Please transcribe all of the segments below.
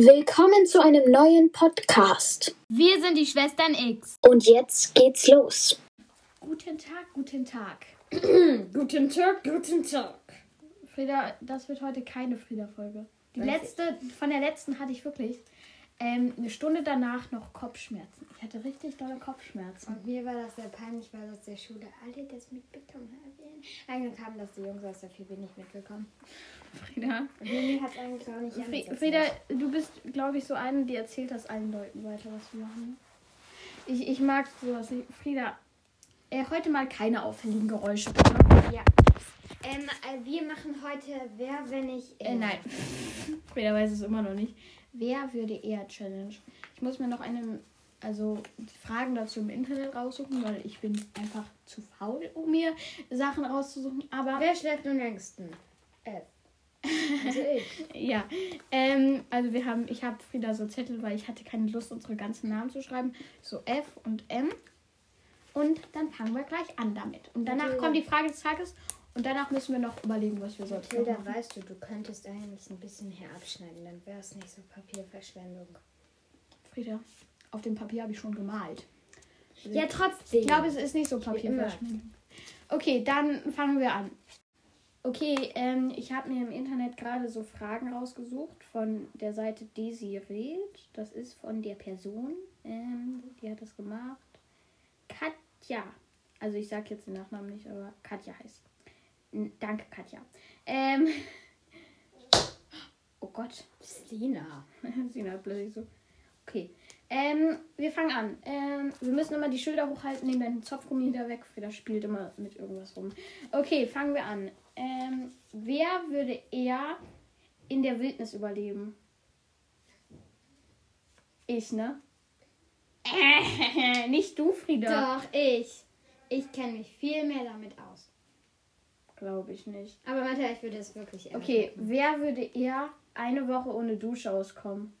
Willkommen zu einem neuen Podcast. Wir sind die Schwestern X. Und jetzt geht's los. Guten Tag, guten Tag. Guten Tag, guten Tag. Frieda, das wird heute keine Frieda-Folge. Die Welche? letzte, von der letzten hatte ich wirklich ähm, eine Stunde danach noch Kopfschmerzen. Ich hatte richtig dolle Kopfschmerzen. Und mir war das sehr peinlich, weil aus der Schule alle das mitbekommen haben. Eigentlich haben das die Jungs aus der FIB nicht mitbekommen. Frieda, Lili hat eigentlich auch nicht Fri Frieda, du bist, glaube ich, so eine, die erzählt das allen Leuten weiter, was wir machen. Ich, ich mag sowas nicht. Frieda, äh, heute mal keine auffälligen Geräusche. Ja. Ähm, äh, wir machen heute Wer, wenn ich. Äh, nein. Frieda weiß es immer noch nicht. Wer würde eher Challenge? Ich muss mir noch eine, also Fragen dazu im Internet raussuchen, weil ich bin einfach zu faul, um mir Sachen rauszusuchen. Aber Wer schläft am längsten? F. Also ich. ja, ähm, also wir haben, ich habe Frieda so Zettel, weil ich hatte keine Lust, unsere ganzen Namen zu schreiben. So F und M. Und dann fangen wir gleich an damit. Und danach Mathilda. kommt die Frage des Tages und danach müssen wir noch überlegen, was wir sonst Mathilda, machen. weißt du, du könntest eigentlich ein bisschen hier abschneiden, dann wäre es nicht so Papierverschwendung. Frieda, auf dem Papier habe ich schon gemalt. Ja, trotzdem. Ich glaube, es ist nicht so. Papierverschwendung. Okay, dann fangen wir an. Okay, ähm, ich habe mir im Internet gerade so Fragen rausgesucht von der Seite Desired. Das ist von der Person, ähm, die hat das gemacht. Katja. Also ich sage jetzt den Nachnamen nicht, aber Katja heißt. Danke, Katja. Ähm, oh Gott. Sina. Sina hat plötzlich so. Okay. Ähm, wir fangen an. Ähm, wir müssen immer die Schilder hochhalten, nehmen den Zopfgummi da weg. Frieda spielt immer mit irgendwas rum. Okay, fangen wir an. Ähm, wer würde eher in der Wildnis überleben? Ich, ne? Äh, nicht du, Frieda. Doch, ich. Ich kenne mich viel mehr damit aus. Glaube ich nicht. Aber Mathe, ich würde es wirklich eher Okay, wer würde eher eine Woche ohne Dusche auskommen?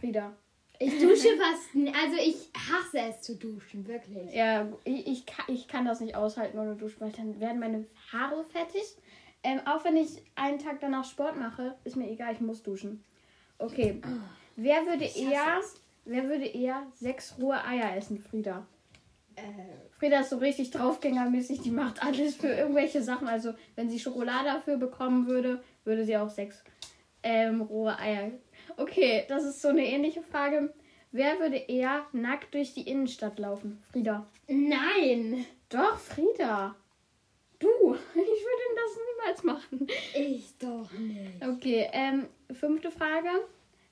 Frieda. Ich dusche fast. Also ich hasse es zu duschen, wirklich. Ja, ich, ich, kann, ich kann das nicht aushalten ohne Duschen, weil dann werden meine Haare fettig. Ähm, auch wenn ich einen Tag danach Sport mache, ist mir egal, ich muss duschen. Okay. Wer würde eher, es. wer würde eher sechs rohe Eier essen, Frieda? Äh, Frieda ist so richtig draufgängermäßig, die macht alles für irgendwelche Sachen. Also, wenn sie Schokolade dafür bekommen würde, würde sie auch sechs ähm, rohe Eier. Okay, das ist so eine ähnliche Frage. Wer würde eher nackt durch die Innenstadt laufen? Frieda. nein! Doch, Frieda. Du. Ich würde das niemals machen. Ich doch nicht. Okay, ähm, fünfte Frage.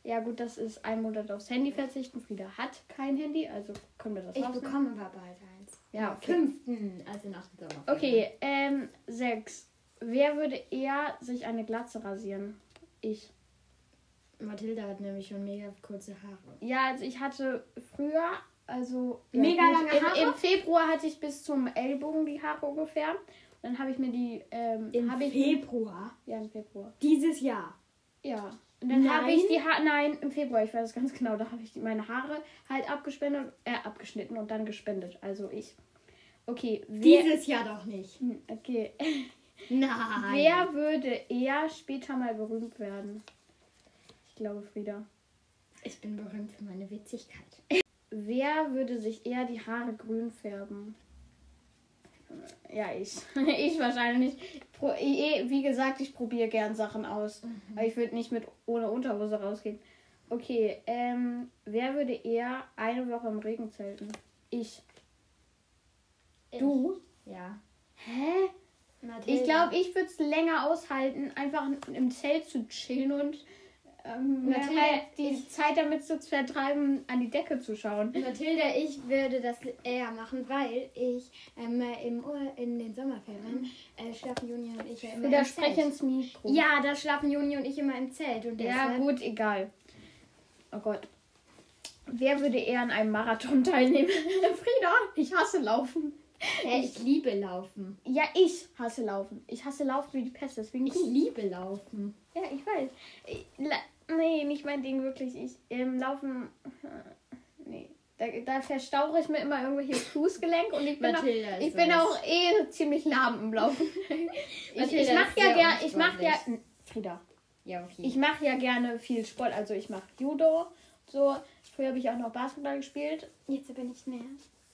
Ja, gut, das ist ein Monat aufs Handy verzichten. Frieda hat kein Handy, also können wir das Ich rausnehmen. bekomme aber bald eins. Ja, Am okay. Fünften, also nach dem Sommer. Okay, ähm, sechs. Wer würde eher sich eine Glatze rasieren? Ich. Mathilda hat nämlich schon mega kurze Haare. Ja, also ich hatte früher, also Mega gut, lange im, Haare? Im Februar hatte ich bis zum Ellbogen die Haare ungefähr. Dann habe ich mir die, ähm, Im habe ich Februar ja im Februar. dieses Jahr. Ja. Und dann habe ich die Haare, nein, im Februar, ich weiß es ganz genau, da habe ich die, meine Haare halt abgespendet, äh, abgeschnitten und dann gespendet. Also ich. Okay, wer, Dieses Jahr doch nicht. Hm, okay. Nein. Wer würde eher später mal berühmt werden? Ich glaube, Frieda. Ich bin berühmt für meine Witzigkeit. Wer würde sich eher die Haare grün färben? Ja, ich. Ich wahrscheinlich. Eh, Wie gesagt, ich probiere gern Sachen aus. Aber ich würde nicht mit ohne Unterhose rausgehen. Okay, ähm, wer würde eher eine Woche im Regen zelten? Ich. Du? Ja. Hä? Ich glaube, ich würde es länger aushalten, einfach im Zelt zu chillen und ähm, Mathilda, halt die Zeit damit zu vertreiben, an die Decke zu schauen. Mathilda, ich würde das eher machen, weil ich ähm, im Ur in den Sommerferien äh, schlafen Juni und ich ja immer Wieder im sprechen Zelt. ins Mikro. Ja, da schlafen Juni und ich immer im Zelt. Und Ja, gut, egal. Oh Gott. Wer würde eher an einem Marathon teilnehmen? Frieda, ich hasse Laufen. Ich liebe Laufen. Ja, ich hasse Laufen. Ich hasse Laufen wie die Pest, deswegen Ich du. liebe Laufen. Ja, ich weiß. Ich, nee, nicht mein Ding, wirklich. Ich ähm, laufen. Nee. Da, da verstauche ich mir immer irgendwelche Fußgelenk und ich bin, auch, ich bin auch eh ziemlich lahm im Laufen. ich ich mach ist ja sehr gern, ich mach ja. Frieda, Ja, okay. Ich mache ja gerne viel Sport, also ich mache Judo. So, früher habe ich auch noch Basketball gespielt. jetzt aber nicht mehr.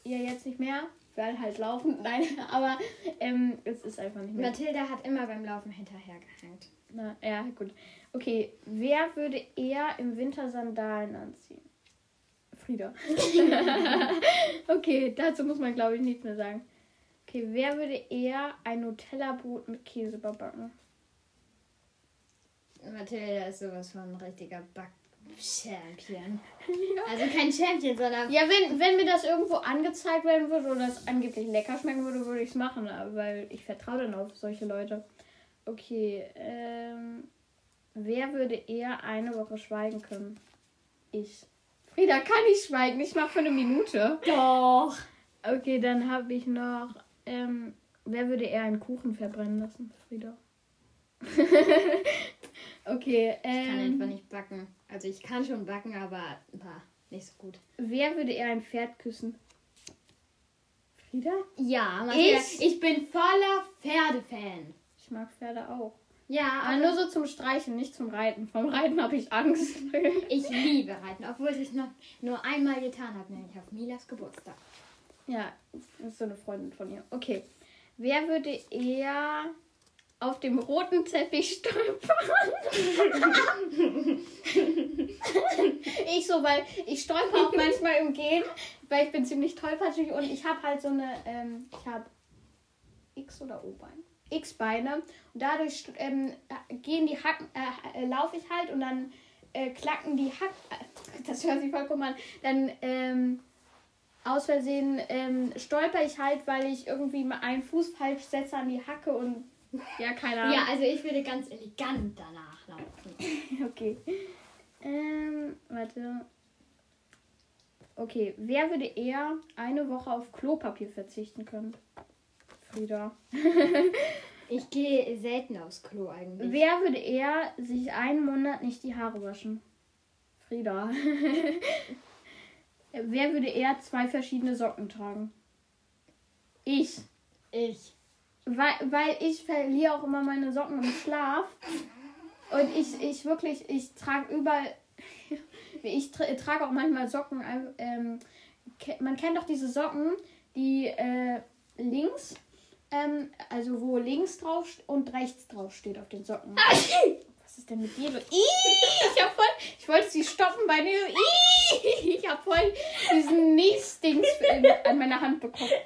Ja, jetzt nicht mehr, weil halt laufen. Nein, aber ähm, es ist einfach nicht mehr. Mathilda hat immer beim Laufen hinterhergehängt. Na, ja, gut. Okay, wer würde eher im Winter Sandalen anziehen? Frieda. okay, dazu muss man, glaube ich, nichts mehr sagen. Okay, wer würde eher ein Nutella-Brot mit Käse überbacken? Mathilda ist sowas von ein richtiger Back-Champion. Also kein Champion, sondern. Ja, wenn, wenn mir das irgendwo angezeigt werden würde oder es angeblich lecker schmecken würde, würde ich es machen, aber- weil ich vertraue dann auf solche Leute. Okay, ähm, wer würde eher eine Woche schweigen können? Ich. Frieda kann nicht schweigen, ich mache für eine Minute. Doch. Okay, dann habe ich noch, ähm, wer würde eher einen Kuchen verbrennen lassen? Frieda. okay, Ich kann einfach ähm, nicht backen. Also ich kann schon backen, aber bah, nicht so gut. wer würde eher ein Pferd küssen? Frieda? Ja, Mathilda, Ich? ich, bin voller Pferdefan. Ich mag Pferde auch. Ja, Aber nur so zum Streichen, nicht zum Reiten. Vom Reiten habe ich Angst. ich liebe Reiten, obwohl ich es noch nur einmal getan habe, nämlich auf Milas Geburtstag. ja, das ist so eine Freundin von ihr. Okay. Wer würde eher auf dem roten Teppich stolpern? ich so, weil ich stolper auch manchmal im Gehen, weil ich bin ziemlich tollpatschig und ich habe halt so eine, ähm, ich habe X oder O-Bein. X-Beine und dadurch ähm, gehen die Hacken, äh, äh, laufe ich halt und dann äh, klacken die Hacken, äh, das hört sich vollkommen an, dann ähm, aus Versehen ähm, stolper ich halt, weil ich irgendwie einen Fuß falsch setze an die Hacke und ja, keine Ahnung. Ja, also ich würde ganz elegant danach laufen. Okay. Ähm, warte. Okay, wer würde eher eine Woche auf Klopapier verzichten können? Frieda. Ich gehe selten aufs Klo eigentlich. Wer würde eher sich einen Monat nicht die Haare waschen? Frieda. wer würde eher zwei verschiedene Socken tragen? Ich. Ich. Weil, weil ich verliere auch immer meine Socken im Schlaf. Und ich, ich wirklich, ich trage überall. Ich tra trage auch manchmal Socken. Ähm, man kennt doch diese Socken, die äh, links, ähm, also wo links drauf und rechts drauf steht auf den Socken. Was ist denn mit dir? Ich, hab voll, ich wollte sie stoppen bei dir. Ih, Ich habe voll diesen Niesdings in- an meiner Hand bekommen.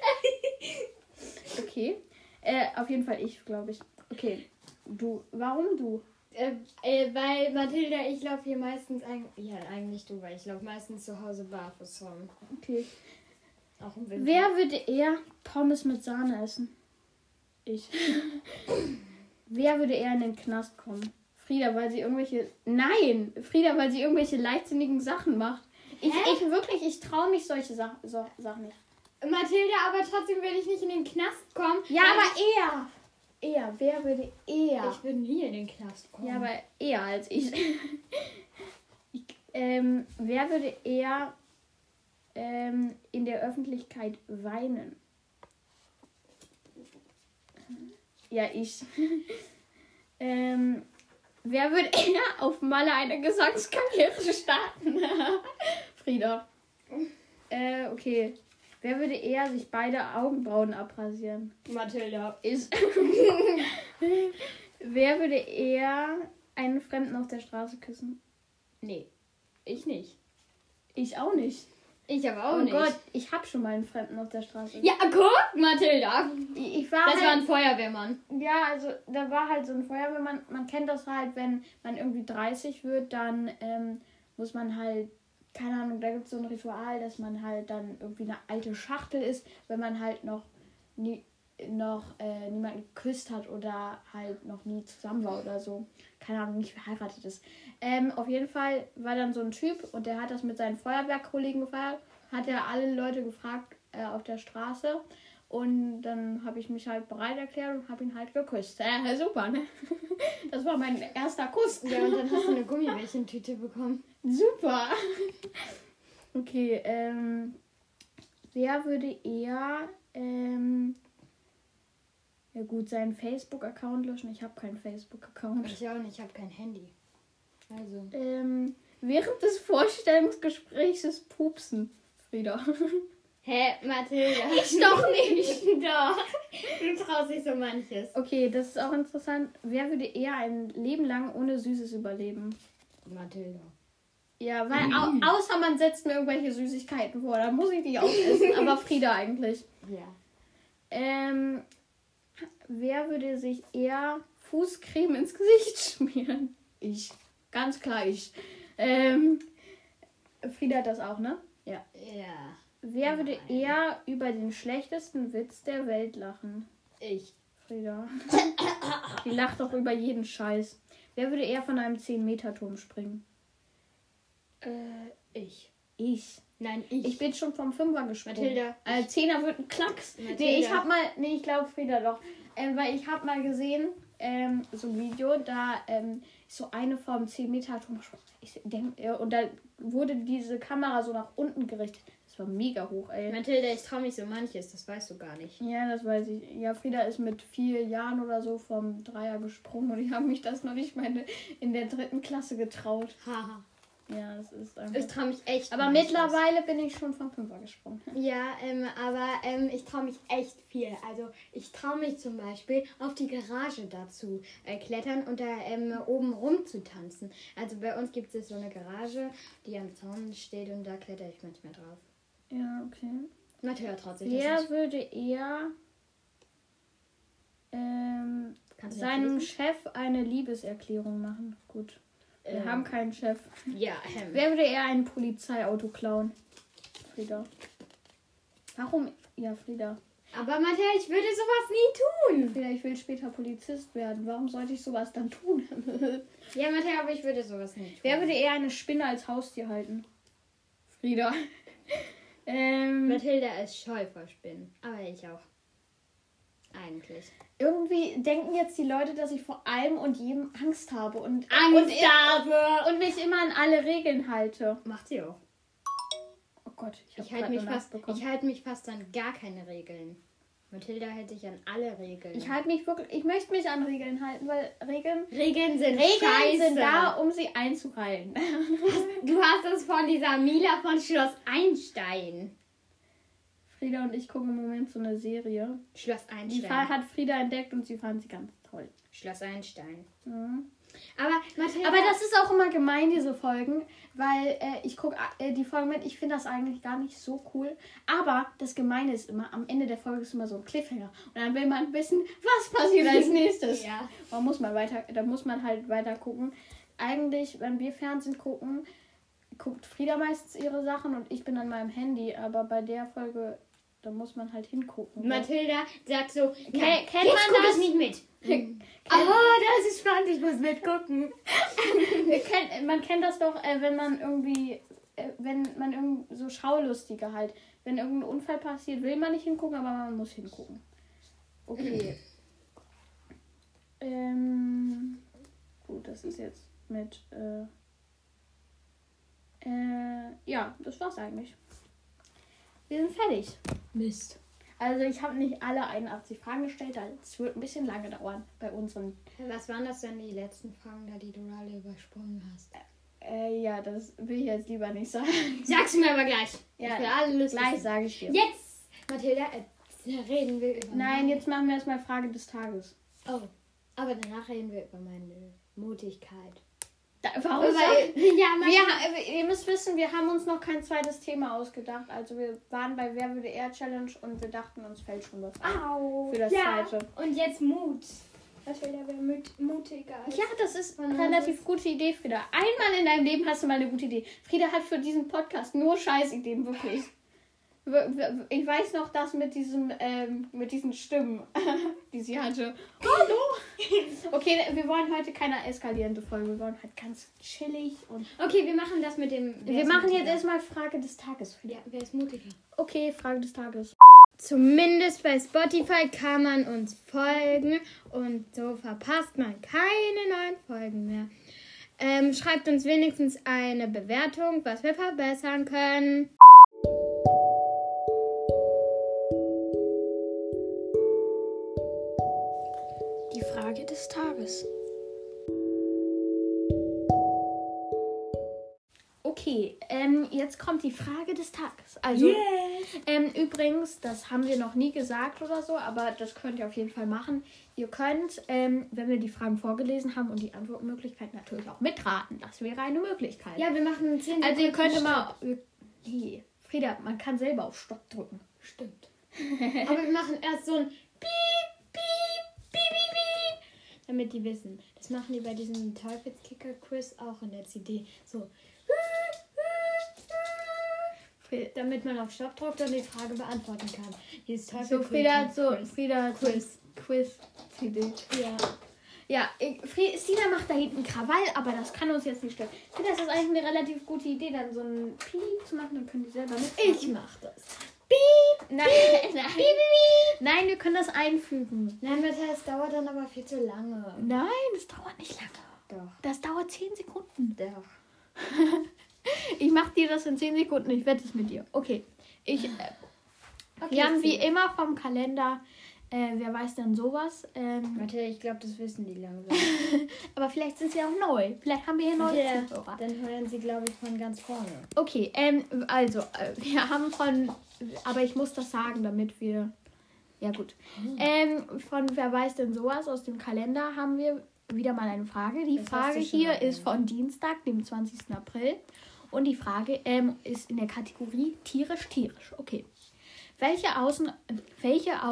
Okay. Äh, auf jeden Fall ich, glaube ich. Okay. Du. Warum du? Äh, äh, weil Mathilda, ich laufe hier meistens eigentlich. Ja, eigentlich du, weil ich laufe meistens zu Hause barfuß rum. Okay. Auch im Winter. Wer würde eher Pommes mit Sahne essen? Ich. Wer würde eher in den Knast kommen? Frieda, weil sie irgendwelche. Nein! Frieda, weil sie irgendwelche leichtsinnigen Sachen macht. Ich, Hä? ich wirklich, ich traue mich solche Sa so, Sachen nicht. Mathilda, aber trotzdem würde ich nicht in den Knast kommen. Ja, aber eher. Eher. Wer würde eher? Ich würde nie in den Knast kommen. Ja, aber eher als ich. ich ähm, wer würde eher ähm, in der Öffentlichkeit weinen? Ja, ich. ähm, wer würde eher auf Malle eine Gesangskarriere starten? Frieda. Äh, okay. Wer würde eher sich beide Augenbrauen abrasieren? Mathilda. Ist. Wer würde eher einen Fremden auf der Straße küssen? Nee, ich nicht. Ich auch nicht. Ich aber auch oh nicht. Gott, ich hab schon mal einen Fremden auf der Straße. Ja, guck, Mathilda. Ich, ich war Das war halt, ein Feuerwehrmann. ja, also da war halt so ein Feuerwehrmann. Man kennt das halt, wenn man irgendwie 30 wird, dann ähm, muss man halt, keine Ahnung, da gibt es so ein Ritual, dass man halt dann irgendwie eine alte Schachtel ist, wenn man halt noch nie, noch äh, niemanden geküsst hat oder halt noch nie zusammen war oder so. Keine Ahnung, nicht verheiratet ist. Ähm, auf jeden Fall war dann so ein Typ und der hat das mit seinen Feuerwehrkollegen gefeiert. Hat er alle Leute gefragt äh, auf der Straße. Und dann habe ich mich halt bereit erklärt und habe ihn halt geküsst. Äh, super, ne? Das war mein erster Kuss. Ja, und dann hast du eine Gummibärchentüte bekommen. Super. Okay, ähm. Wer würde eher, ähm. Ja gut, seinen Facebook-Account löschen. Ich habe keinen Facebook-Account. Ich auch nicht, ich habe kein Handy. Also. Ähm, während des Vorstellungsgesprächs pupsen. Frieda. Hä, Mathilda? Ich doch nicht. doch. Du traust dich so manches. Okay, das ist auch interessant. Wer würde eher ein Leben lang ohne Süßes überleben? Mathilda. Ja, weil au außer man setzt mir irgendwelche Süßigkeiten vor, dann muss ich die auch essen. Aber Frieda eigentlich. Ja. Ähm, wer würde sich eher Fußcreme ins Gesicht schmieren? Ich. Ganz klar ich. Ähm, Frieda hat das auch, ne? Ja. Ja. Wer würde eher über den schlechtesten Witz der Welt lachen? Ich. Frieda. Die lacht doch über jeden Scheiß. Wer würde eher von einem 10-Meter-Turm springen? Äh, ich. Ich. Nein, ich. Ich bin schon vom Fünfer gesprungen. Mathilda. Äh, Zehner wird ein Klacks. Mathilda. Nee, ich hab mal. Nee, ich glaube Frieda doch. Ähm, weil ich hab mal gesehen, ähm, so ein Video, da ähm, ist so eine vom 10 Meter Turm gesprungen. Ich denk, ja, und da wurde diese Kamera so nach unten gerichtet. Das war mega hoch, ey. Mathilda, ich traue mich so manches, das weißt du gar nicht. Ja, das weiß ich. Ja, Frieda ist mit vier Jahren oder so vom Dreier gesprungen und ich habe mich das noch nicht in- in der dritten Klasse getraut. Haha. Ja, das ist Ich einfach. traue mich echt. Aber mittlerweile bin ich schon vom Fünfer gesprungen. Ja, ähm, aber ähm, ich traue mich echt viel. Also ich traue mich zum Beispiel auf die Garage dazu äh, klettern und da ähm, oben rum zu tanzen. Also bei uns gibt es so eine Garage, die am Zaun steht und da kletter ich manchmal drauf. Ja, okay. Mathilda traut sich das Wer nicht. würde eher ähm, das seinem? Chef eine Liebeserklärung machen? Gut. Wir Ähm. haben keinen Chef. Ja, ähm, Wer würde eher ein Polizeiauto klauen? Frieda. Warum? Ja, Frieda. aber Mathilda, ich würde sowas nie tun. Frieda, ich will später Polizist werden. Warum sollte ich sowas dann tun? Ja, Mathilda, aber ich würde sowas nicht tun. Wer würde eher eine Spinne als Haustier halten? Frieda. ähm, Mathilda ist scheu vor Spinnen. Aber ich auch. Eigentlich. irgendwie denken jetzt die Leute, dass ich vor allem und jedem Angst habe und, Angst und, habe. und mich immer an alle Regeln halte. Macht sie auch. Oh Gott, ich Ich halte mich, fast, ich halt mich fast an gar keine Regeln. Mathilda hält sich an alle Regeln. Ich halte mich wirklich, ich möchte mich an Regeln halten, weil Regeln, Regeln sind Regeln scheiße. sind da, um sie einzuhalten. Du hast es von dieser Mila von Schloss Einstein. Frieda und ich gucken im Moment so eine Serie. Schloss Die Einstein. Fall hat Frieda entdeckt und sie fand sie ganz toll. Schloss Einstein. Mhm. Aber Mathilda. Aber das ist auch immer gemein, diese Folgen, weil äh, ich gucke äh, die Folgen mit, ich finde das eigentlich gar nicht so cool. Aber das Gemeine ist immer, am Ende der Folge ist immer so ein Cliffhanger. Und dann will man wissen, was passiert als nächstes. Ja. Man muss mal weiter, da muss man halt weiter gucken. Eigentlich, wenn wir Fernsehen gucken, guckt Frieda meistens ihre Sachen und ich bin an meinem Handy. Aber bei der Folge, da muss man halt hingucken. Mathilda sagt so, kennt man das? ich nicht mit. Aber das ist spannend, ich muss mitgucken. Kennt, man kennt das doch, äh, wenn man irgendwie, äh, wenn man irgend so Schaulustige halt, wenn irgendein Unfall passiert, will man nicht hingucken, aber man muss hingucken. Okay. ähm, gut, das ist jetzt mit, äh, äh, ja, das war's eigentlich. Wir sind fertig. Mist. Also ich habe nicht alle 81 Fragen gestellt, es wird ein bisschen lange dauern bei unseren Was waren das denn die letzten Fragen da, die du alle übersprungen hast? Äh, ja, das will ich jetzt lieber nicht sagen. Sag's mir aber gleich. Ja, ich alles Gleich sage ich dir. Jetzt, Mathilda, äh, reden wir über. Nein, jetzt machen wir erstmal Frage des Tages. Oh, aber danach reden wir über meine Mutigkeit. Da, warum Über, sag- ja, wir, ihr müsst wissen, wir haben uns noch kein zweites Thema ausgedacht. Also wir waren bei Wer würde er Challenge und wir dachten, uns fällt schon was ein. Au, Für das ja. zweite. Und jetzt Mut. Mathilda wäre mut, mutiger. Ja, das ist eine relativ gute Idee, Frieda. Einmal in deinem Leben hast du mal eine gute Idee. Frieda hat für diesen Podcast nur Scheißideen, wirklich. Ich weiß noch das mit diesem, ähm, mit diesen Stimmen, die sie hatte. Hallo! Okay, wir wollen heute keine eskalierende Folge. Wir wollen halt ganz chillig und. Okay, wir machen das mit dem. Wir machen mutiger? jetzt erstmal Frage des Tages. Ja, wer ist mutiger? Okay, Frage des Tages. Zumindest bei Spotify kann man uns folgen und so verpasst man keine neuen Folgen mehr. Ähm, schreibt uns wenigstens eine Bewertung, was wir verbessern können. Frage des Tages. Okay, ähm, jetzt kommt die Frage des Tages. Also, ähm, übrigens, das haben wir noch nie gesagt oder so, aber das könnt ihr auf jeden Fall machen. Ihr könnt, ähm, wenn wir die Fragen vorgelesen haben und die Antwortmöglichkeit natürlich auch mitraten. Das wäre eine Möglichkeit. Ja, wir machen 10 also, ihr könnt immer. Nee, Frieda, man kann selber auf Stopp drücken. Stimmt. Aber wir machen erst so ein Piep. Damit die wissen. Das machen die bei diesem Teufelskicker-Quiz auch in der CD. So. Damit man auf Stopp drückt und die Frage beantworten kann. Dieses So, Frieda hat so. Quiz. Frieda hat Quiz. Quiz. CD. Ja. Ja, Sina macht da hinten Krawall, aber das kann uns jetzt nicht stören. Ich finde, das ist eigentlich eine relativ gute Idee, dann so ein Piep zu machen, dann können die selber mit. Ich mach das. Nein, nein. Nein, wir können das einfügen. Nein, das dauert dann aber viel zu lange. Nein, das dauert nicht lange. Doch. Das dauert 10 Sekunden. Doch. Ich mach dir das in 10 Sekunden. Ich wette es mit dir. Okay. Ich, äh, Okay, wir haben wie immer vom Kalender, äh, wer weiß denn sowas. Ähm, Warte, ich glaube, das wissen die langsam. aber vielleicht sind sie auch neu. Vielleicht haben wir hier neue Ja, Zuhörer. dann hören sie, glaube ich, von ganz vorne. Okay, ähm, also, äh, wir haben von, aber ich muss das sagen, damit wir, ja gut. Ähm, von Wer weiß denn sowas aus dem Kalender haben wir wieder mal eine Frage. Die Das Frage hier ist von Dienstag, dem 20. April. Und die Frage ähm, ist in der Kategorie tierisch, tierisch. Okay. Welche, Außen, welche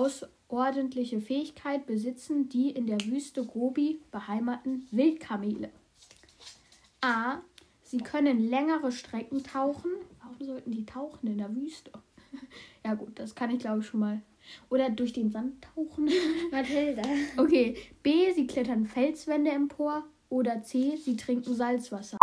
außerordentliche Fähigkeit besitzen die in der Wüste Gobi beheimaten Wildkamele? A. Sie können längere Strecken tauchen. Warum sollten die tauchen in der Wüste? Ja gut, das kann ich glaube ich schon mal. Oder durch den Sand tauchen. Mathilda. Okay. B. Sie klettern Felswände empor. Oder C. Sie trinken Salzwasser.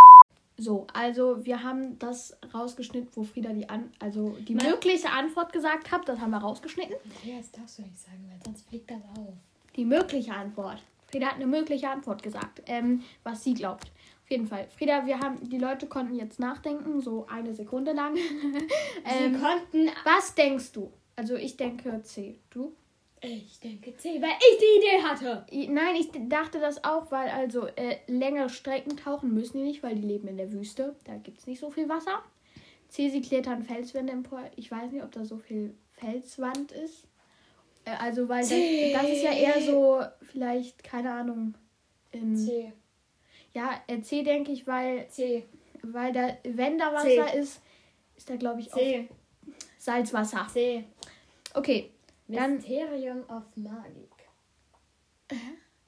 So, also wir haben das rausgeschnitten, wo Frieda die an also die Ma- mögliche Antwort gesagt hat. Das haben wir rausgeschnitten. Ja, das darfst du nicht sagen, weil sonst fliegt das auf. Die mögliche Antwort. Frieda hat eine mögliche Antwort gesagt, ähm, was sie glaubt. Auf jeden Fall. Frieda, wir haben, die Leute konnten jetzt nachdenken, so eine Sekunde lang. ähm, Sie konnten. was denkst du? Also ich denke C. Du? Ich denke C, weil ich die Idee hatte. Nein, ich dachte das auch, weil also äh, längere Strecken tauchen müssen die nicht, weil die leben in der Wüste. Da gibt es nicht so viel Wasser. C, sie klettern Felswände empor. Ich weiß nicht, ob da so viel Felswand ist. Äh, also, weil das, C. das ist ja eher so, vielleicht, keine Ahnung. Ähm, C. Ja, äh, C denke ich, weil, C. weil da, wenn da Wasser ist, ist da glaube ich auch C. Salzwasser. C. Okay, Dann- Mysterium of Magik.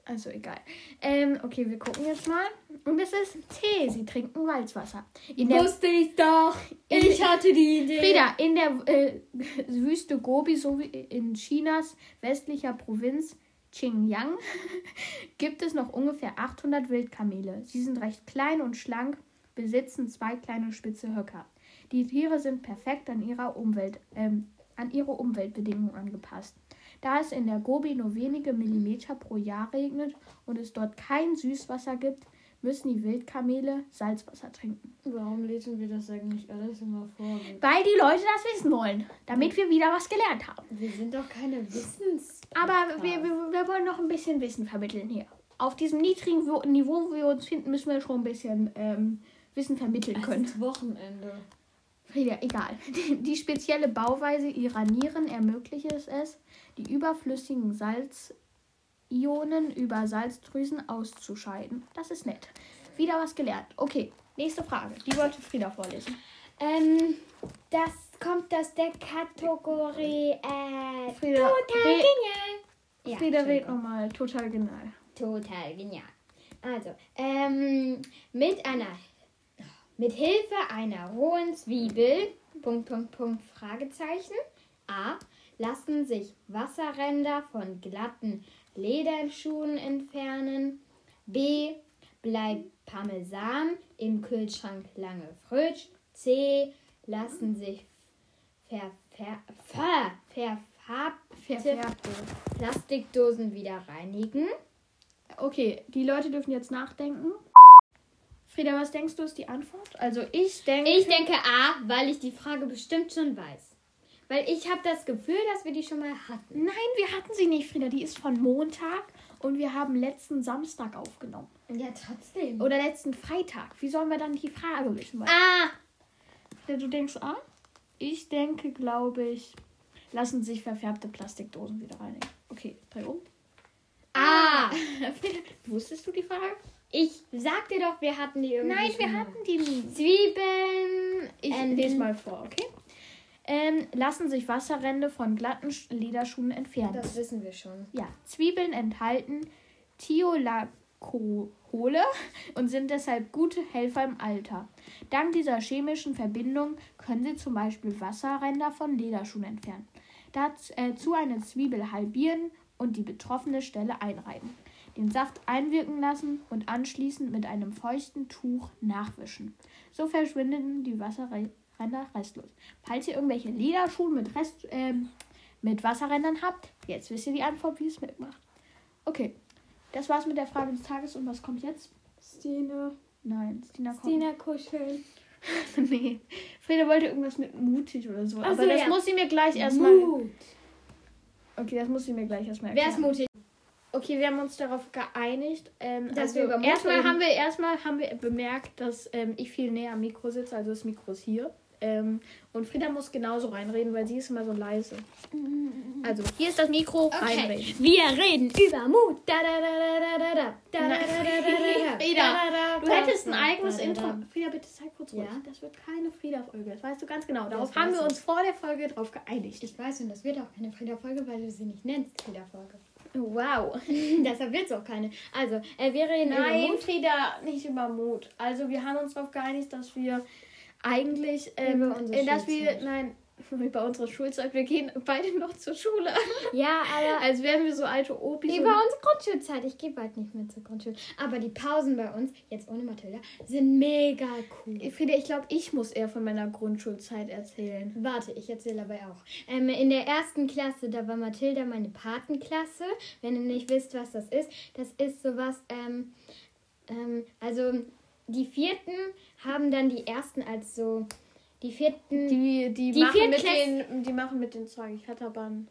also egal. Ähm, okay, wir gucken jetzt mal. Und es ist C, sie trinken Salzwasser. In der Wusste ich doch. Ich hatte die Idee. Frieda, in der äh, Wüste Gobi sowie in Chinas westlicher Provinz Xinjiang gibt es noch ungefähr 800 Wildkamele. Sie sind recht klein und schlank, besitzen zwei kleine spitze Höcker. Die Tiere sind perfekt an, ihrer Umwelt, ähm, an ihre Umweltbedingungen angepasst. Da es in der Gobi nur wenige Millimeter pro Jahr regnet und es dort kein Süßwasser gibt, müssen die Wildkamele Salzwasser trinken. Warum lesen wir das eigentlich alles immer vor? Weil die Leute das wissen wollen, damit wir wieder was gelernt haben. Wir sind doch keine Wissens. Aber wir, wir, wir wollen noch ein bisschen Wissen vermitteln hier. Auf diesem niedrigen Niveau, wo wir uns finden, müssen wir schon ein bisschen ähm, Wissen vermitteln können. Es ist Wochenende. Frieda, egal. Die, spezielle Bauweise ihrer Nieren ermöglicht es die überflüssigen Salzionen über Salzdrüsen auszuscheiden. Das ist nett. Wieder was gelernt. Okay, nächste Frage. Die wollte Frieda vorlesen. Ähm, das kommt aus der Kategorie, äh, Frieda, total red- genial. Ja, Frieda, red nochmal. Total genial. Total genial. Also, ähm, mit einer, mit Hilfe einer rohen Zwiebel, Punkt, Punkt, Punkt, Fragezeichen. A. Lassen sich Wasserränder von glatten Lederschuhen entfernen. B. Bleibt Parmesan im Kühlschrank lange frisch. C. Lassen sich ver, ver, ver, verfarbte Verfärbte. Plastikdosen wieder reinigen. Okay, die Leute dürfen jetzt nachdenken. Frieda, was denkst du ist die Antwort? Also ich denke. Ich denke A, weil ich die Frage bestimmt schon weiß. Weil ich habe das Gefühl, dass wir die schon mal hatten. Nein, wir hatten sie nicht, Frieda. Die ist von Montag und wir haben letzten Samstag aufgenommen. Ja, trotzdem. Oder letzten Freitag. Wie sollen wir dann die Frage wissen? A, Du denkst A? Ich denke, glaube ich, lassen sich verfärbte Plastikdosen wieder reinigen. Okay, drei um. Ah! Wusstest du die Frage? Ich sag dir doch, wir hatten die irgendwie. Nein, wir hatten die nie. Zwiebeln. Ich ähm, lese mal vor, okay? Ähm, lassen sich Wasserränder von glatten Sch- Lederschuhen entfernen. Das wissen wir schon. Ja, Zwiebeln enthalten Thiolakohole und sind deshalb gute Helfer im Alter. Dank dieser chemischen Verbindung können sie zum Beispiel Wasserränder von Lederschuhen entfernen. Dazu eine Zwiebel halbieren und die betroffene Stelle einreiben. Den Saft einwirken lassen und anschließend mit einem feuchten Tuch nachwischen. So verschwinden die Wasserränder restlos. Falls ihr irgendwelche Lederschuhe mit, Rest, ähm, mit Wasserrändern habt, jetzt wisst ihr die Antwort, wie es mitmacht. Okay, das war's mit der Frage des Tages und was kommt jetzt? Stina. Nein, Stina kommt. Stina kuscheln. nee. Frieda wollte irgendwas mit mutig oder so. Ach aber so, das ja. muss sie mir gleich erstmal. Mut. Okay, das muss sie mir gleich erstmal Wer erklären. ist mutig? Okay, wir haben uns darauf geeinigt. Ähm, Dass also wir über erstmal haben wir erstmal haben wir bemerkt, dass ähm, ich viel näher am Mikro sitze, also das Mikro ist hier. Ähm, und Frieda muss genauso reinreden, weil sie ist immer so leise. Also hier ist das Mikro, reinreden. Wir reden über Mut. Da, da, da, da, da, da, da, da, da, da, da, da, Frieda, da, da, Du hättest ein eigenes Intro. da. Frieda, bitte sei kurz ruhig. Ja? Das wird keine Frieda-Folge. Das weißt du ganz genau. Darauf haben wir uns vor der Folge drauf geeinigt. Ich weiß, und das wird auch keine Frieda-Folge, weil du sie nicht nennst, Frieda-Folge. Wow. Deshalb wird es auch keine. Also, äh, reden über Nein. Frieda, nicht über Mut. Also wir haben uns darauf geeinigt, dass wir eigentlich, ähm, äh, dass wir, Schulzeit. Nein, über unsere Schulzeit, wir gehen beide noch zur Schule. Ja, aber Als wären wir so alte Opis. über und- unsere Grundschulzeit. Ich gehe bald nicht mehr zur Grundschule. Aber die Pausen bei uns, jetzt ohne Mathilda, sind mega cool. Frieda, ich glaube, ich muss eher von meiner Grundschulzeit erzählen. Warte, ich erzähle dabei auch. Ähm, in der ersten Klasse, da war Mathilda meine Patenklasse. Wenn ihr nicht wisst, was das ist, das ist sowas, ähm, ähm, also die vierten haben dann die ersten als so, die vierten, Die, die, Die machen mit den, die machen mit den Zeug. Ich hatte aber ein,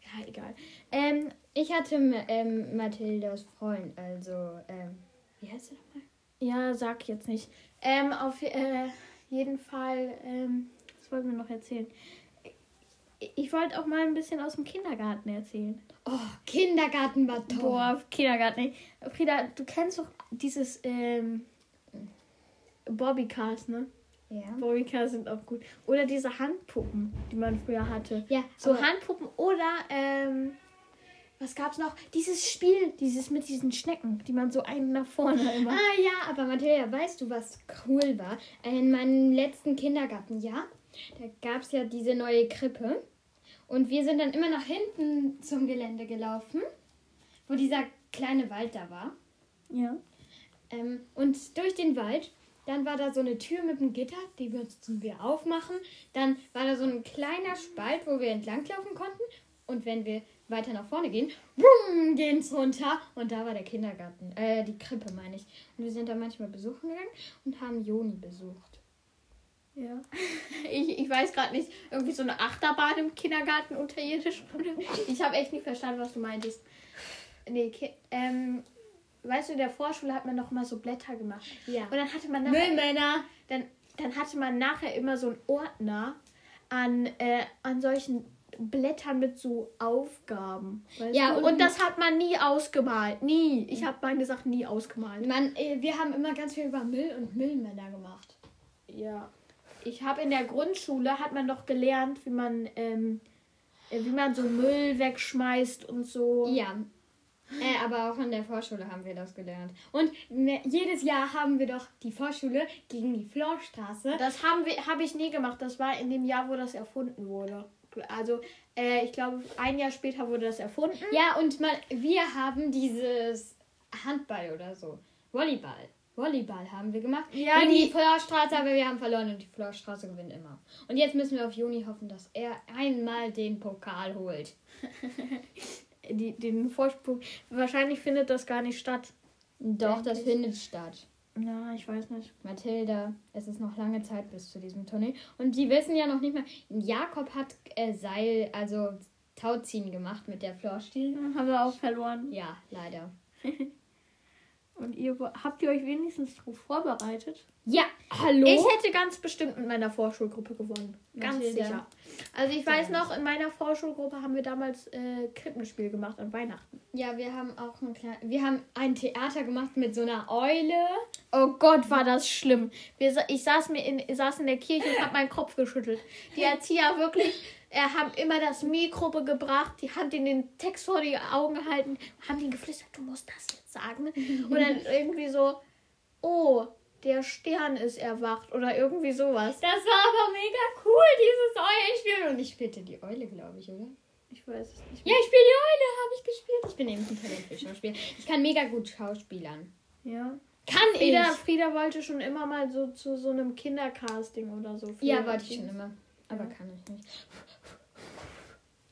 ja, egal. Ähm, ich hatte ähm, Mathildas Freund, also, ähm, wie heißt er nochmal? ja, sag jetzt nicht. Ähm, auf äh, jeden Fall, ähm, was wollten wir noch erzählen? Ich, ich wollte auch mal ein bisschen aus dem Kindergarten erzählen. Oh, Kindergarten war toll. Boah, Kindergarten. ey. Frieda, du kennst doch dieses ähm, Bobbycars, ne? Ja. Bobbycars sind auch gut. Oder diese Handpuppen, die man früher hatte. Ja, So Handpuppen oder ähm, was gab's noch? Dieses Spiel, dieses mit diesen Schnecken, die man so einen nach vorne immer. Ah ja, aber Mathilda, weißt du, was cool war? In meinem letzten Kindergartenjahr, da gab es ja diese neue Krippe. Und wir sind dann immer nach hinten zum Gelände gelaufen, wo dieser kleine Wald da war. Ja. Ähm, und durch den Wald, dann war da so eine Tür mit einem Gitter, die mussten wir aufmachen. Dann war da so ein kleiner Spalt, wo wir entlanglaufen konnten. Und wenn wir weiter nach vorne gehen, boom, gehen's runter. Und da war der Kindergarten, äh, die Krippe meine ich. Und wir sind da manchmal besuchen gegangen und haben Joni besucht. Ja. Ich, ich weiß gerade nicht, irgendwie so eine Achterbahn im Kindergarten unterirdisch. Ich habe echt nicht verstanden, was du meintest. Nee, ähm, weißt du, in der Vorschule hat man noch mal so Blätter gemacht. Ja. Und dann hatte man nachher, Müllmänner. dann, dann hatte man nachher immer so einen Ordner an, äh, an solchen Blättern mit so Aufgaben. Ja, und- und, das hat man nie ausgemalt. Nie. Ich habe meine Sachen nie ausgemalt. Man, äh, wir haben immer ganz viel über Müll und Müllmänner gemacht. Ja. Ich habe in der Grundschule hat man doch gelernt, wie man ähm, äh, wie man so Müll wegschmeißt und so. Ja. Äh, aber auch in der Vorschule haben wir das gelernt. Und jedes Jahr haben wir doch die Vorschule gegen die Florstraße. Das haben wir habe ich nie gemacht. Das war in dem Jahr, wo das erfunden wurde. Also äh, ich glaube, ein Jahr später wurde das erfunden. Ja, und mal, wir haben dieses Handball oder so. Volleyball. Volleyball haben wir gemacht. Ja, gegen die- die Florstraße, aber wir haben verloren und die Florstraße gewinnt immer. Und jetzt müssen wir auf Juni hoffen, dass er einmal den Pokal holt. Die, den Vorsprung. Wahrscheinlich findet das gar nicht statt. Doch, das Endlich. findet statt. Ja, ich weiß nicht. Mathilda, es ist noch lange Zeit bis zu diesem Turnier. Und die wissen ja noch nicht mal, Jakob hat äh, Seil, also Tauziehen gemacht mit der Florstiel. Haben wir auch verloren. Ja, leider. Und ihr habt ihr euch wenigstens darauf vorbereitet? Ja, hallo? Ich hätte ganz bestimmt mit meiner Vorschulgruppe gewonnen. Ganz Mathilda. sicher. Also ich weiß noch, in meiner Vorschulgruppe haben wir damals äh, Krippenspiel gemacht an Weihnachten. ja, wir haben auch ein klein, wir haben ein Theater gemacht mit so einer Eule. Oh Gott, war das schlimm. Wir, ich saß, mir in, saß in der Kirche und habe meinen Kopf geschüttelt. Die Erzieher wirklich äh, haben immer das Mikro gebracht, die haben den den Text vor die Augen gehalten, haben ihn geflüstert, du musst das jetzt sagen. Und dann irgendwie so, oh, der Stern ist erwacht oder irgendwie sowas. Das war aber mega cool, dieses Eulenspiel. Und ich spielte die Eule, glaube ich, oder? Ich weiß es nicht. Ja, ich spiele die Eule, habe ich gespielt. Ich bin eben ein Talent für Schauspiel. Ich kann mega gut schauspielern. Ja. Kann Frieda, ich? Frieda wollte schon immer mal so zu so einem Kindercasting oder so. Ja, wollte ich schon immer. Aber Ja. kann ich nicht.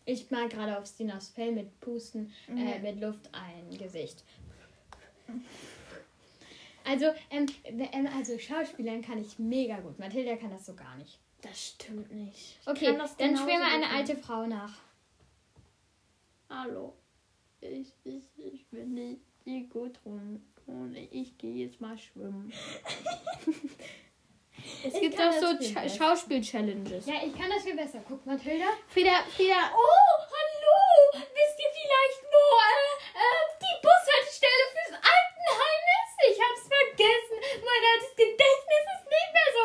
Ich mag gerade auf Stinas Fell mit Pusten, äh, Ja. mit Luft ein Gesicht. Also, ähm, ähm, also Schauspielern kann ich mega gut. Mathilda kann das so gar nicht. Das stimmt nicht. Ich Okay, dann spielen wir eine gut. alte Frau nach. Hallo. Ich, ich, ich bin die, die Gudrun. Und ich gehe jetzt mal schwimmen. es Ich gibt doch so Cha-. Schauspiel-Challenges. Ja, ich kann das viel besser. Guck, Mathilda. Frieda, Frieda. Oh, hallo! Wisst ihr vielleicht, wo äh, äh, die Bushaltestelle fürs Altenheim ist? Ich hab's vergessen. Mein altes Gedächtnis ist nicht mehr so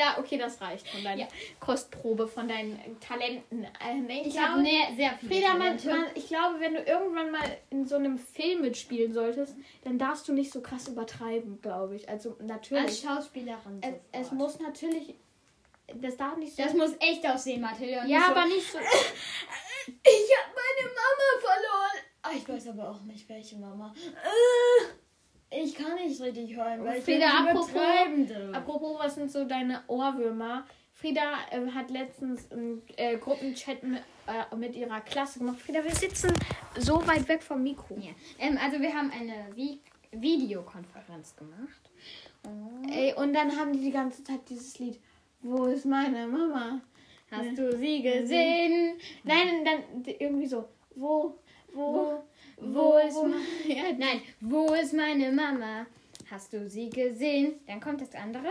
Frieda, okay, das reicht von deiner Ja. Kostprobe, von deinen äh, Talenten. Äh, nee, Ich glaube- habe ne, sehr viele Frieda, man, man, ich glaube, wenn du irgendwann mal in so einem Film mitspielen solltest, dann darfst du nicht so krass übertreiben, glaube ich. Also Als natürlich. Schauspielerin Es, es muss natürlich. Das darf nicht so. Das muss echt aussehen, Mathilda. und ja, so, aber nicht so. Ich habe meine Mama verloren. Ah, ich weiß aber auch nicht, welche Mama. Ich kann nicht richtig heulen, weil ich Frieda, nicht apropos-. Apropos, was sind so deine Ohrwürmer? Frieda äh, hat letztens einen äh, Gruppenchat mit, äh, mit ihrer Klasse gemacht. Frieda, wir sitzen so weit weg vom Mikro. Ja. Ähm, also wir haben eine Vi Videokonferenz gemacht. Ey, und dann haben die die ganze Zeit dieses Lied. Wo ist meine Mama? Hast du sie gesehen? Nein, dann irgendwie so. Wo, wo, Wo ist wo- ma- ja, Nein, wo ist meine Mama? Hast du sie gesehen? Dann kommt das andere.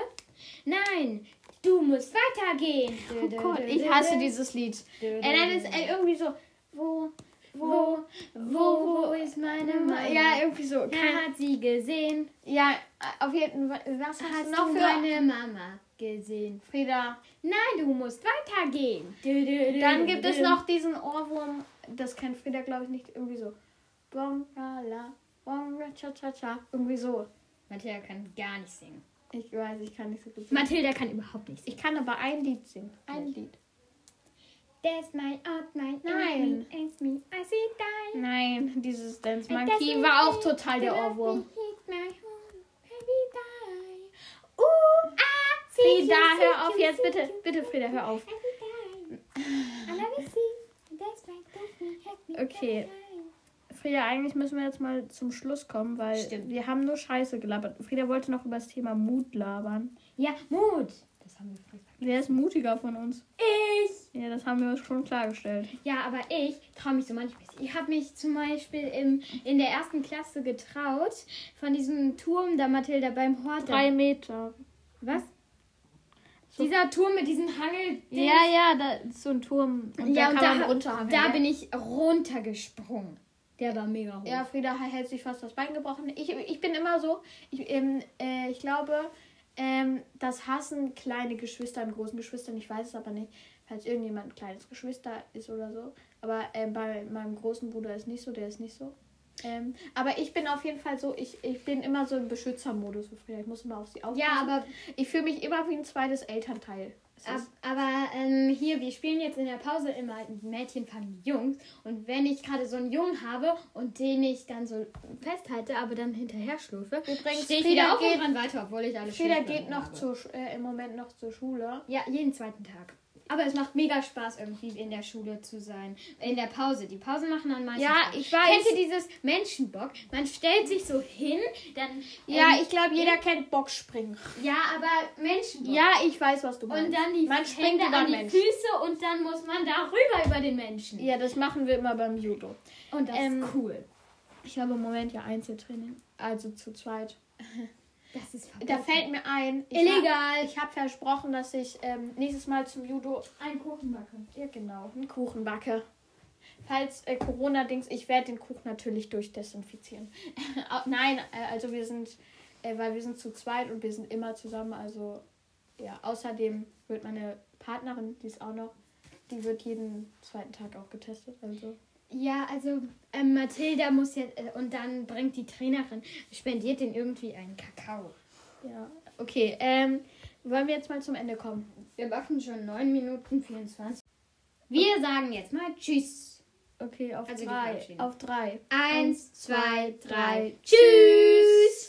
Nein, du musst weitergehen. Oh Gott, ich hasse dieses Lied. Ey, dann ist irgendwie so. Wo, Wo, wo, wo ist meine Mama? Ja, irgendwie so. Keiner Kein, hat sie gesehen. ja, auf jeden Fall. Was hast, Hast du noch du für meine Mama gesehen? Frieda? Nein, du musst weitergehen. Dann gibt es noch diesen Ohrwurm. Das kennt Frieda, glaube ich, nicht. Irgendwie so. Bom, la, la, cha, cha, cha. Irgendwie so. Mathilda kann gar nicht singen. Ich weiß, ich kann nicht so gut singen. Mathilda kann überhaupt nicht singen. Ich kann aber ein Lied singen. Ein Lied. That's my out, my Nein. It's me, I see die. Nein, dieses Dance It Monkey doesn't war auch total der Ohrwurm. my Frieda, hör auf jetzt, bitte. Bitte, Frieda, hör auf. my Okay. Frieda, eigentlich müssen wir jetzt mal zum Schluss kommen, weil Stimmt. wir haben nur Scheiße gelabert. Frieda wollte noch über das Thema Mut labern. Ja, Mut. Das haben wir voll Wer ist mutiger von uns? Ich. Ja, das haben wir uns schon klargestellt. Ja, aber ich traue mich so manchmal. Ich habe mich zum Beispiel im, in der ersten Klasse getraut, von diesem Turm da Mathilda beim Hort. Drei Meter. Was? Dieser Turm mit diesen Hangel. Ja, ja, da ist so ein Turm. Und ja, da und da, runterhangeln. da bin ich runtergesprungen. Der war mega hoch. Ja, Frieda hält sich fast das Bein gebrochen. Ich, ich bin immer so, ich, ähm, äh, ich glaube, ähm, das hassen kleine Geschwister an großen Geschwistern. Ich weiß es aber nicht, falls irgendjemand ein kleines Geschwister ist oder so. Aber ähm, bei meinem großen Bruder ist nicht so, der ist nicht so. Ähm, aber ich bin auf jeden Fall so, ich, ich bin immer so im Beschützermodus für Frieda. Ich muss immer auf sie aufpassen. Ja, aber, ich fühle mich immer wie ein zweites Elternteil. Ab, aber ähm, hier, wir spielen jetzt in der Pause immer Mädchen fangen Jungs. Und wenn ich gerade so einen Jungen habe und den ich dann so festhalte, aber dann hinterher schlurfe, stehe ich wieder auf geht- und dran weiter, obwohl ich alles schlecht geht noch Sch- äh, im Moment noch zur Schule. Ja, jeden zweiten Tag. Aber es macht mega Spaß, irgendwie in der Schule zu sein. In der Pause. Die Pausen machen dann meistens. Ja, Spaß. ich weiß. Kennt ihr dieses Menschenbock? Man stellt sich so hin, dann. Ja, ähm, ich glaube, jeder kennt Boxspringen. Ja, aber Menschenbock. Ja, ich weiß, was du meinst. Und dann die Man springt Hände an die Menschen. Füße und dann muss man darüber über den Menschen. Ja, das machen wir immer beim Judo. Und das Ähm, ist cool. Ich habe im Moment ja Einzeltraining, also zu zweit. Das ist Da verboten. fällt mir ein. ich Illegal. Hab, ich habe versprochen, dass ich ähm, nächstes Mal zum Judo einen Kuchen backe. Ja, genau, einen Kuchen backe. Falls äh, Corona-Dings, ich werde den Kuchen natürlich durchdesinfizieren. Nein, äh, also wir sind, äh, weil wir sind zu zweit und wir sind immer zusammen. Also ja, außerdem wird meine Partnerin, die ist auch noch, die wird jeden zweiten Tag auch getestet. Also Ja, also ähm, Mathilda muss jetzt äh, und dann bringt die Trainerin, spendiert den irgendwie einen Kakao. ja, okay. Ähm, wollen wir jetzt mal zum Ende kommen? Wir machen schon 9 Minuten 24. Wir sagen jetzt mal Tschüss. Okay, auf Also drei. Auf drei. Eins, zwei, drei. Tschüss.